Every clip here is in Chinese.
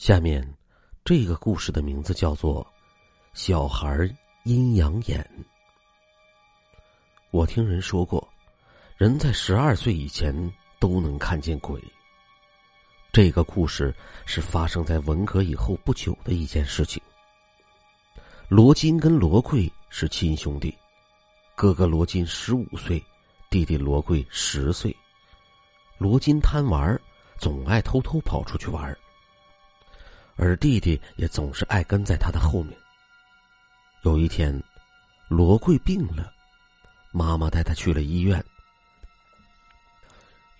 下面，这个故事的名字叫做《小孩阴阳眼》。我听人说过，人在十二岁以前都能看见鬼。这个故事是发生在文革以后不久的一件事情。罗金跟罗贵是亲兄弟，哥哥罗金十五岁，弟弟罗贵十岁。罗金贪玩，总爱偷偷跑出去玩。而弟弟也总是爱跟在他的后面。有一天，罗贵病了，妈妈带他去了医院。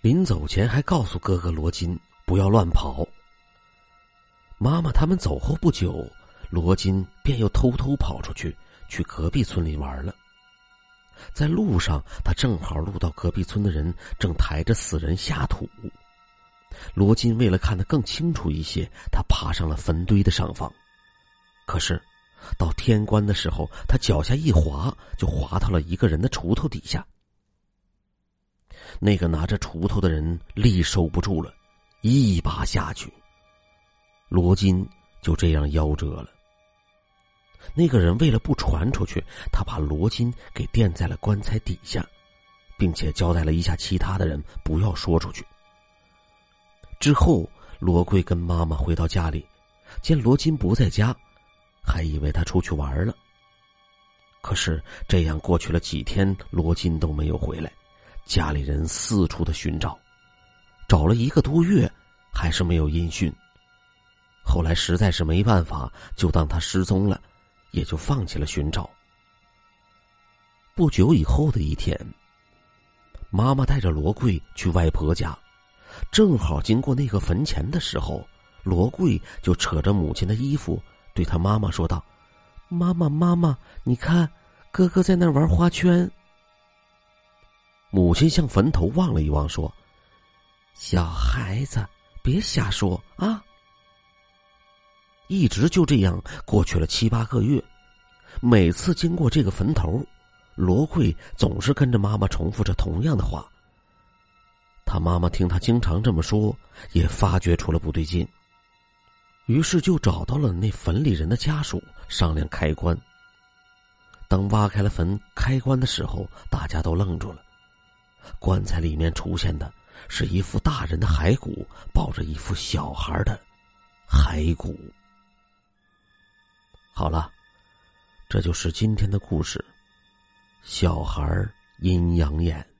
临走前还告诉哥哥罗金不要乱跑。妈妈他们走后不久，罗金便又偷偷跑出去去隔壁村里玩了。在路上，他正好路到隔壁村的人正抬着死人下土。罗金为了看得更清楚一些，他爬上了坟堆的上方。可是，到天关的时候，他脚下一滑，就滑到了一个人的锄头底下。那个拿着锄头的人力收不住了，一把下去，罗金就这样夭折了。那个人为了不传出去，他把罗金给垫在了棺材底下，并且交代了一下其他的人不要说出去。之后，罗贵跟妈妈回到家里，见罗金不在家，还以为他出去玩了。可是这样过去了几天，罗金都没有回来，家里人四处的寻找，找了一个多月，还是没有音讯。后来实在是没办法，就当他失踪了，也就放弃了寻找。不久以后的一天，妈妈带着罗贵去外婆家。正好经过那个坟前的时候，罗贵就扯着母亲的衣服，对他妈妈说道：“妈妈，妈妈，你看，哥哥在那玩花圈。”母亲向坟头望了一望，说：“小孩子，别瞎说啊！”一直就这样过去了七八个月，每次经过这个坟头，罗贵总是跟着妈妈重复着同样的话。他妈妈听他经常这么说，也发觉出了不对劲。于是就找到了那坟里人的家属，商量开棺。当挖开了坟开棺的时候，大家都愣住了。棺材里面出现的是一副大人的骸骨，抱着一副小孩的骸骨。好了，这就是今天的故事。小孩阴阳眼。